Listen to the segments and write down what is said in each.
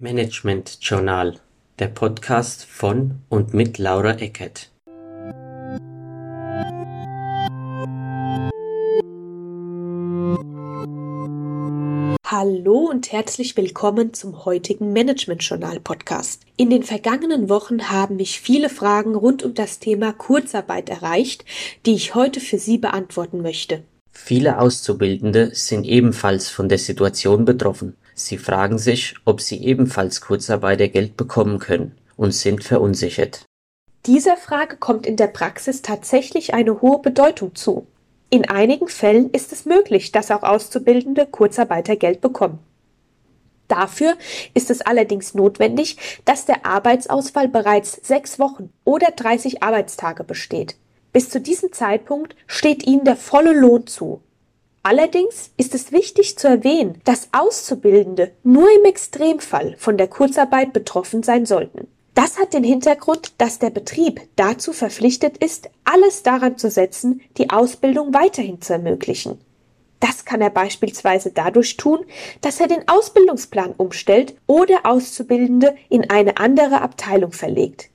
Management Journal, der Podcast von und mit Laura Eckert. Hallo und herzlich willkommen zum heutigen Management Journal Podcast. In den vergangenen Wochen haben mich viele Fragen rund um das Thema Kurzarbeit erreicht, die ich heute für Sie beantworten möchte. Viele Auszubildende sind ebenfalls von der Situation betroffen. Sie fragen sich, ob sie ebenfalls Kurzarbeitergeld bekommen können und sind verunsichert. Dieser Frage kommt in der Praxis tatsächlich eine hohe Bedeutung zu. In einigen Fällen ist es möglich, dass auch Auszubildende Kurzarbeitergeld bekommen. Dafür ist es allerdings notwendig, dass der Arbeitsausfall bereits sechs Wochen oder 30 Arbeitstage besteht. Bis zu diesem Zeitpunkt steht ihnen der volle Lohn zu. Allerdings ist es wichtig zu erwähnen, dass Auszubildende nur im Extremfall von der Kurzarbeit betroffen sein sollten. Das hat den Hintergrund, dass der Betrieb dazu verpflichtet ist, alles daran zu setzen, die Ausbildung weiterhin zu ermöglichen. Das kann er beispielsweise dadurch tun, dass er den Ausbildungsplan umstellt oder Auszubildende in eine andere Abteilung verlegt.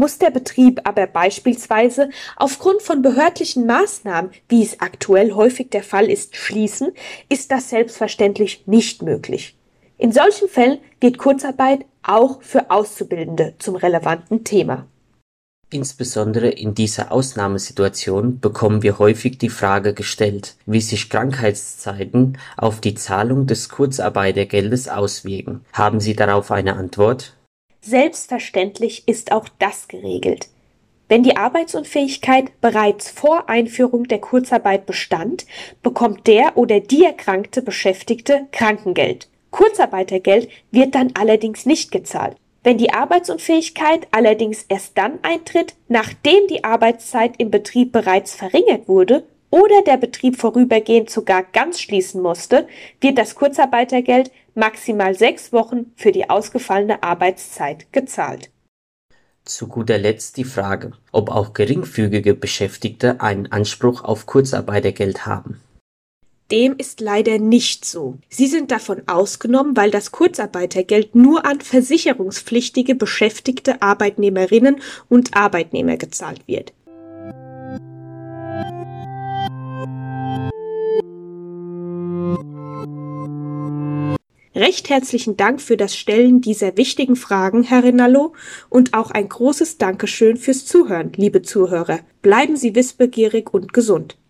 Muss der Betrieb aber beispielsweise aufgrund von behördlichen Maßnahmen, wie es aktuell häufig der Fall ist, schließen, ist das selbstverständlich nicht möglich. In solchen Fällen wird Kurzarbeit auch für Auszubildende zum relevanten Thema. Insbesondere in dieser Ausnahmesituation bekommen wir häufig die Frage gestellt, wie sich Krankheitszeiten auf die Zahlung des Kurzarbeitergeldes auswirken. Haben Sie darauf eine Antwort? Selbstverständlich ist auch das geregelt. Wenn die Arbeitsunfähigkeit bereits vor Einführung der Kurzarbeit bestand, bekommt der oder die erkrankte Beschäftigte Krankengeld. Kurzarbeitergeld wird dann allerdings nicht gezahlt. Wenn die Arbeitsunfähigkeit allerdings erst dann eintritt, nachdem die Arbeitszeit im Betrieb bereits verringert wurde oder der Betrieb vorübergehend sogar ganz schließen musste, wird das Kurzarbeitergeld maximal sechs Wochen für die ausgefallene Arbeitszeit gezahlt. Zu guter Letzt die Frage, ob auch geringfügige Beschäftigte einen Anspruch auf Kurzarbeitergeld haben. Dem ist leider nicht so. Sie sind davon ausgenommen, weil das Kurzarbeitergeld nur an versicherungspflichtige beschäftigte Arbeitnehmerinnen und Arbeitnehmer gezahlt wird. Recht herzlichen Dank für das Stellen dieser wichtigen Fragen, Herr Rinallo, und auch ein großes Dankeschön fürs Zuhören, liebe Zuhörer. Bleiben Sie wissbegierig und gesund.